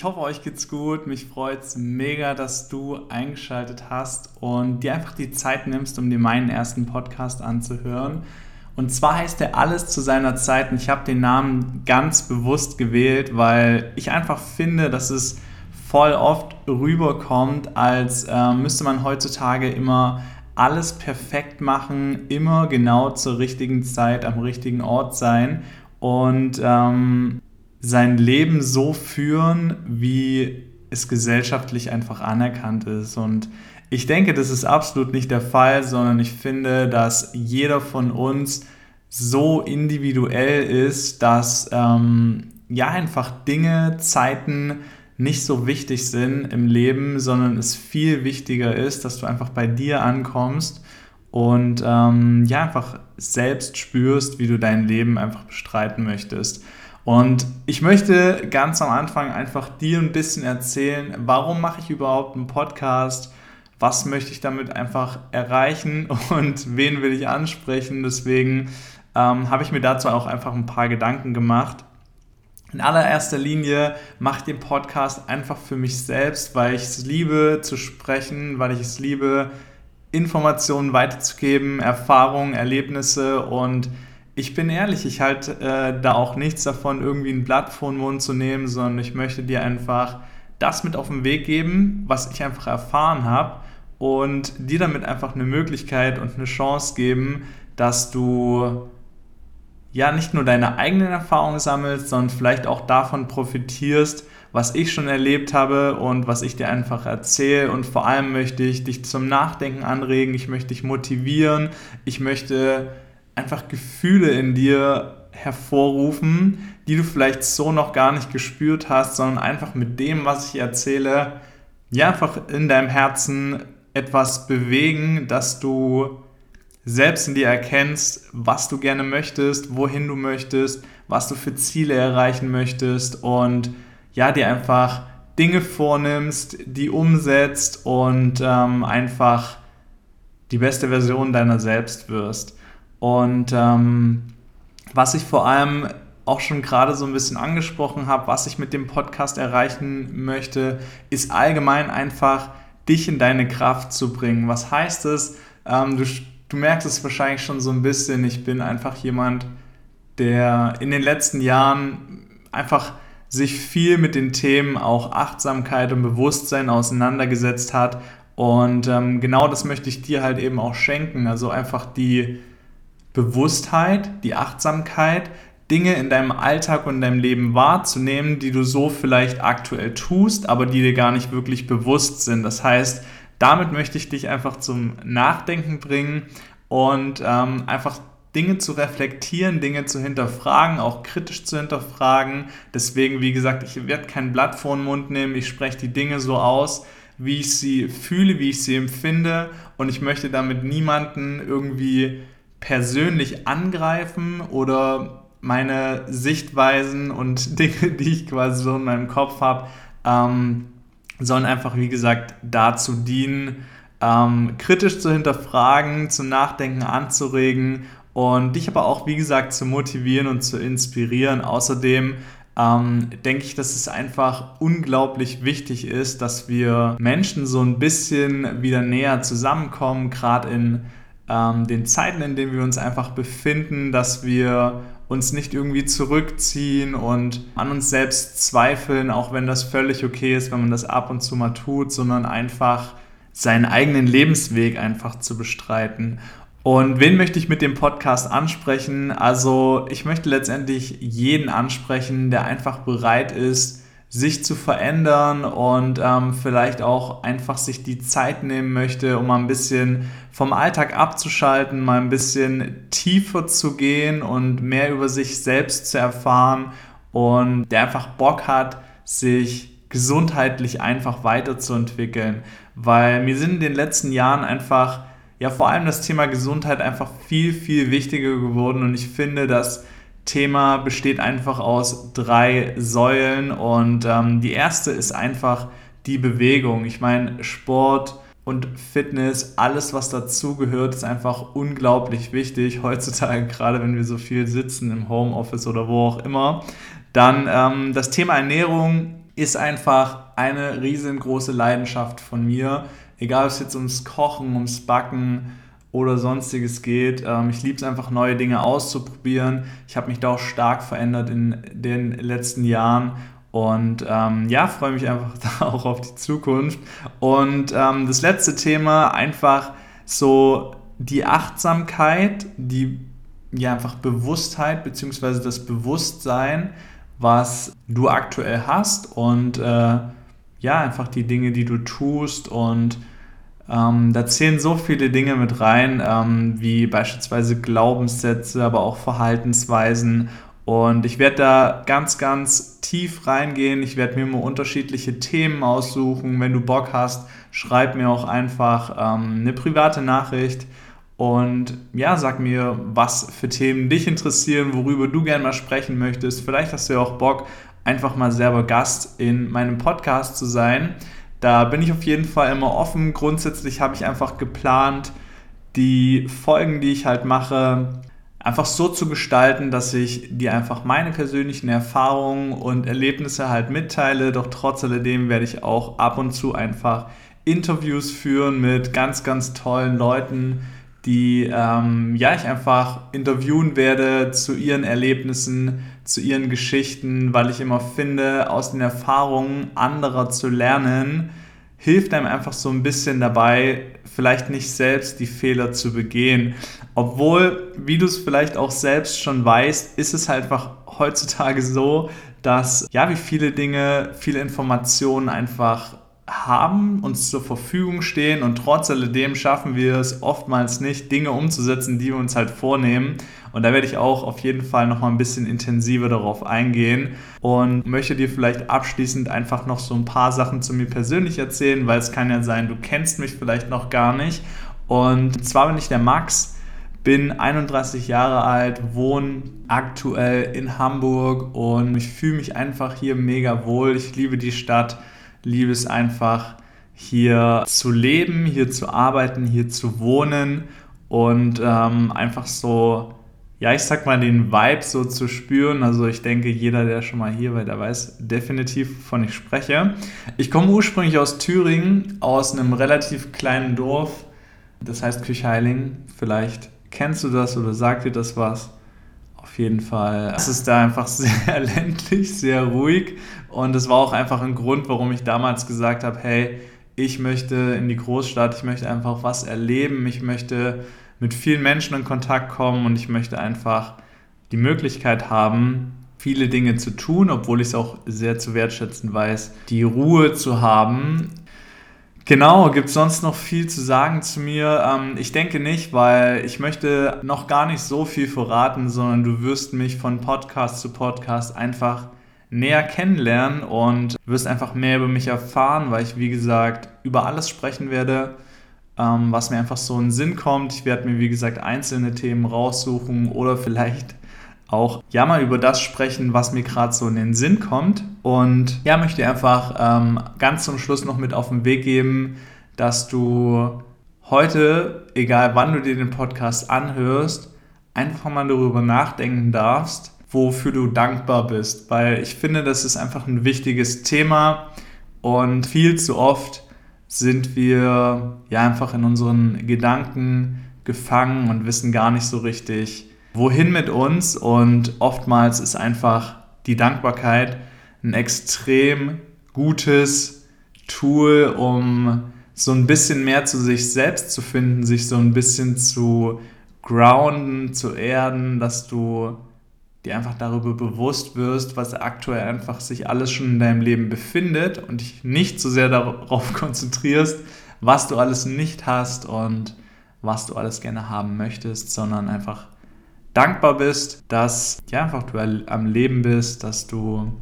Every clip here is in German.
Ich hoffe, euch geht's gut. Mich freut es mega, dass du eingeschaltet hast und dir einfach die Zeit nimmst, um dir meinen ersten Podcast anzuhören. Und zwar heißt er Alles zu seiner Zeit und ich habe den Namen ganz bewusst gewählt, weil ich einfach finde, dass es voll oft rüberkommt, als äh, müsste man heutzutage immer alles perfekt machen, immer genau zur richtigen Zeit am richtigen Ort sein und ähm, sein Leben so führen, wie es gesellschaftlich einfach anerkannt ist. Und ich denke, das ist absolut nicht der Fall, sondern ich finde, dass jeder von uns so individuell ist, dass ähm, ja einfach Dinge, Zeiten nicht so wichtig sind im Leben, sondern es viel wichtiger ist, dass du einfach bei dir ankommst und ähm, ja einfach selbst spürst, wie du dein Leben einfach bestreiten möchtest. Und ich möchte ganz am Anfang einfach dir ein bisschen erzählen, warum mache ich überhaupt einen Podcast? Was möchte ich damit einfach erreichen und wen will ich ansprechen? Deswegen ähm, habe ich mir dazu auch einfach ein paar Gedanken gemacht. In allererster Linie mache ich den Podcast einfach für mich selbst, weil ich es liebe zu sprechen, weil ich es liebe, Informationen weiterzugeben, Erfahrungen, Erlebnisse und ich bin ehrlich, ich halte äh, da auch nichts davon, irgendwie ein Blatt vor den Mund zu nehmen, sondern ich möchte dir einfach das mit auf den Weg geben, was ich einfach erfahren habe und dir damit einfach eine Möglichkeit und eine Chance geben, dass du ja nicht nur deine eigenen Erfahrungen sammelst, sondern vielleicht auch davon profitierst, was ich schon erlebt habe und was ich dir einfach erzähle. Und vor allem möchte ich dich zum Nachdenken anregen, ich möchte dich motivieren, ich möchte einfach Gefühle in dir hervorrufen, die du vielleicht so noch gar nicht gespürt hast, sondern einfach mit dem, was ich erzähle, ja, einfach in deinem Herzen etwas bewegen, dass du selbst in dir erkennst, was du gerne möchtest, wohin du möchtest, was du für Ziele erreichen möchtest und ja, dir einfach Dinge vornimmst, die umsetzt und ähm, einfach die beste Version deiner selbst wirst. Und ähm, was ich vor allem auch schon gerade so ein bisschen angesprochen habe, was ich mit dem Podcast erreichen möchte, ist allgemein einfach dich in deine Kraft zu bringen. Was heißt es? Ähm, du, du merkst es wahrscheinlich schon so ein bisschen. Ich bin einfach jemand, der in den letzten Jahren einfach sich viel mit den Themen auch Achtsamkeit und Bewusstsein auseinandergesetzt hat. Und ähm, genau das möchte ich dir halt eben auch schenken. Also einfach die Bewusstheit, die Achtsamkeit, Dinge in deinem Alltag und in deinem Leben wahrzunehmen, die du so vielleicht aktuell tust, aber die dir gar nicht wirklich bewusst sind. Das heißt, damit möchte ich dich einfach zum Nachdenken bringen und ähm, einfach Dinge zu reflektieren, Dinge zu hinterfragen, auch kritisch zu hinterfragen. Deswegen, wie gesagt, ich werde kein Blatt vor den Mund nehmen, ich spreche die Dinge so aus, wie ich sie fühle, wie ich sie empfinde und ich möchte damit niemanden irgendwie persönlich angreifen oder meine Sichtweisen und Dinge, die ich quasi so in meinem Kopf habe, ähm, sollen einfach, wie gesagt, dazu dienen, ähm, kritisch zu hinterfragen, zum Nachdenken anzuregen und dich aber auch, wie gesagt, zu motivieren und zu inspirieren. Außerdem ähm, denke ich, dass es einfach unglaublich wichtig ist, dass wir Menschen so ein bisschen wieder näher zusammenkommen, gerade in ähm, den Zeiten, in denen wir uns einfach befinden, dass wir uns nicht irgendwie zurückziehen und an uns selbst zweifeln, auch wenn das völlig okay ist, wenn man das ab und zu mal tut, sondern einfach seinen eigenen Lebensweg einfach zu bestreiten. Und wen möchte ich mit dem Podcast ansprechen? Also ich möchte letztendlich jeden ansprechen, der einfach bereit ist, sich zu verändern und ähm, vielleicht auch einfach sich die Zeit nehmen möchte, um mal ein bisschen vom Alltag abzuschalten, mal ein bisschen tiefer zu gehen und mehr über sich selbst zu erfahren und der einfach Bock hat, sich gesundheitlich einfach weiterzuentwickeln. Weil mir sind in den letzten Jahren einfach, ja vor allem das Thema Gesundheit einfach viel, viel wichtiger geworden und ich finde, dass Thema besteht einfach aus drei Säulen und ähm, die erste ist einfach die Bewegung. Ich meine, Sport und Fitness, alles was dazugehört, ist einfach unglaublich wichtig heutzutage, gerade wenn wir so viel sitzen im Homeoffice oder wo auch immer. Dann ähm, das Thema Ernährung ist einfach eine riesengroße Leidenschaft von mir. Egal, ob es jetzt ums Kochen, ums Backen oder sonstiges geht. Ähm, ich liebe es einfach, neue Dinge auszuprobieren. Ich habe mich da auch stark verändert in den letzten Jahren und ähm, ja, freue mich einfach da auch auf die Zukunft. Und ähm, das letzte Thema, einfach so die Achtsamkeit, die ja einfach Bewusstheit bzw. das Bewusstsein, was du aktuell hast und äh, ja, einfach die Dinge, die du tust und ähm, da zählen so viele Dinge mit rein, ähm, wie beispielsweise Glaubenssätze, aber auch Verhaltensweisen. Und ich werde da ganz, ganz tief reingehen. Ich werde mir mal unterschiedliche Themen aussuchen. Wenn du Bock hast, schreib mir auch einfach ähm, eine private Nachricht. Und ja, sag mir, was für Themen dich interessieren, worüber du gerne mal sprechen möchtest. Vielleicht hast du ja auch Bock, einfach mal selber Gast in meinem Podcast zu sein. Da bin ich auf jeden Fall immer offen. Grundsätzlich habe ich einfach geplant, die Folgen, die ich halt mache, einfach so zu gestalten, dass ich dir einfach meine persönlichen Erfahrungen und Erlebnisse halt mitteile. Doch trotz alledem werde ich auch ab und zu einfach Interviews führen mit ganz, ganz tollen Leuten, die ähm, ja ich einfach interviewen werde zu ihren Erlebnissen, zu ihren Geschichten, weil ich immer finde, aus den Erfahrungen anderer zu lernen, hilft einem einfach so ein bisschen dabei, vielleicht nicht selbst die Fehler zu begehen. Obwohl, wie du es vielleicht auch selbst schon weißt, ist es halt einfach heutzutage so, dass ja, wie viele Dinge, viele Informationen einfach haben, uns zur Verfügung stehen und trotz alledem schaffen wir es oftmals nicht, Dinge umzusetzen, die wir uns halt vornehmen. Und da werde ich auch auf jeden Fall noch mal ein bisschen intensiver darauf eingehen und möchte dir vielleicht abschließend einfach noch so ein paar Sachen zu mir persönlich erzählen, weil es kann ja sein, du kennst mich vielleicht noch gar nicht. Und zwar bin ich der Max, bin 31 Jahre alt, wohne aktuell in Hamburg und ich fühle mich einfach hier mega wohl. Ich liebe die Stadt liebe es einfach, hier zu leben, hier zu arbeiten, hier zu wohnen und ähm, einfach so, ja, ich sag mal, den Vibe so zu spüren. Also ich denke, jeder, der schon mal hier war, der weiß definitiv, wovon ich spreche. Ich komme ursprünglich aus Thüringen, aus einem relativ kleinen Dorf, das heißt Küchheiling. Vielleicht kennst du das oder sagt dir das was? Auf jeden Fall. Es ist da einfach sehr ländlich, sehr ruhig. Und es war auch einfach ein Grund, warum ich damals gesagt habe, hey, ich möchte in die Großstadt, ich möchte einfach was erleben, ich möchte mit vielen Menschen in Kontakt kommen und ich möchte einfach die Möglichkeit haben, viele Dinge zu tun, obwohl ich es auch sehr zu wertschätzen weiß, die Ruhe zu haben, Genau, gibt es sonst noch viel zu sagen zu mir? Ähm, ich denke nicht, weil ich möchte noch gar nicht so viel verraten, sondern du wirst mich von Podcast zu Podcast einfach näher kennenlernen und wirst einfach mehr über mich erfahren, weil ich, wie gesagt, über alles sprechen werde, ähm, was mir einfach so in den Sinn kommt. Ich werde mir, wie gesagt, einzelne Themen raussuchen oder vielleicht auch ja mal über das sprechen, was mir gerade so in den Sinn kommt. Und ja, möchte einfach ähm, ganz zum Schluss noch mit auf den Weg geben, dass du heute, egal wann du dir den Podcast anhörst, einfach mal darüber nachdenken darfst, wofür du dankbar bist. Weil ich finde, das ist einfach ein wichtiges Thema und viel zu oft sind wir ja einfach in unseren Gedanken gefangen und wissen gar nicht so richtig, wohin mit uns. Und oftmals ist einfach die Dankbarkeit ein extrem gutes Tool, um so ein bisschen mehr zu sich selbst zu finden, sich so ein bisschen zu grounden, zu erden, dass du dir einfach darüber bewusst wirst, was aktuell einfach sich alles schon in deinem Leben befindet und dich nicht so sehr darauf konzentrierst, was du alles nicht hast und was du alles gerne haben möchtest, sondern einfach dankbar bist, dass ja, einfach du am Leben bist, dass du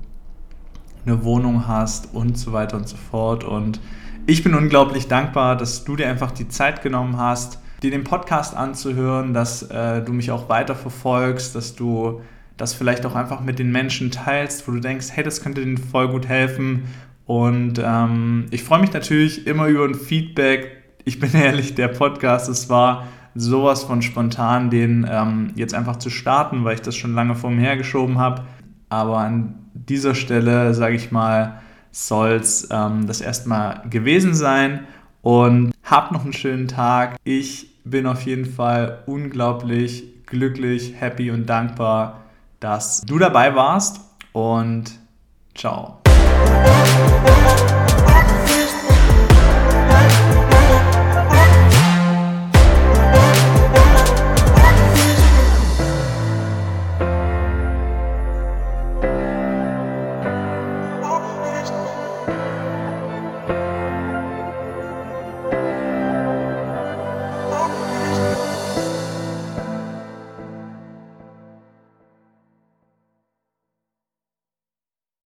eine Wohnung hast und so weiter und so fort. Und ich bin unglaublich dankbar, dass du dir einfach die Zeit genommen hast, dir den Podcast anzuhören, dass äh, du mich auch weiter verfolgst, dass du das vielleicht auch einfach mit den Menschen teilst, wo du denkst, hey, das könnte denen voll gut helfen. Und ähm, ich freue mich natürlich immer über ein Feedback. Ich bin ehrlich, der Podcast, es war sowas von spontan, den ähm, jetzt einfach zu starten, weil ich das schon lange vor mir hergeschoben habe. Aber an dieser Stelle, sage ich mal, soll es ähm, das erstmal gewesen sein. Und hab noch einen schönen Tag. Ich bin auf jeden Fall unglaublich glücklich, happy und dankbar, dass du dabei warst. Und ciao.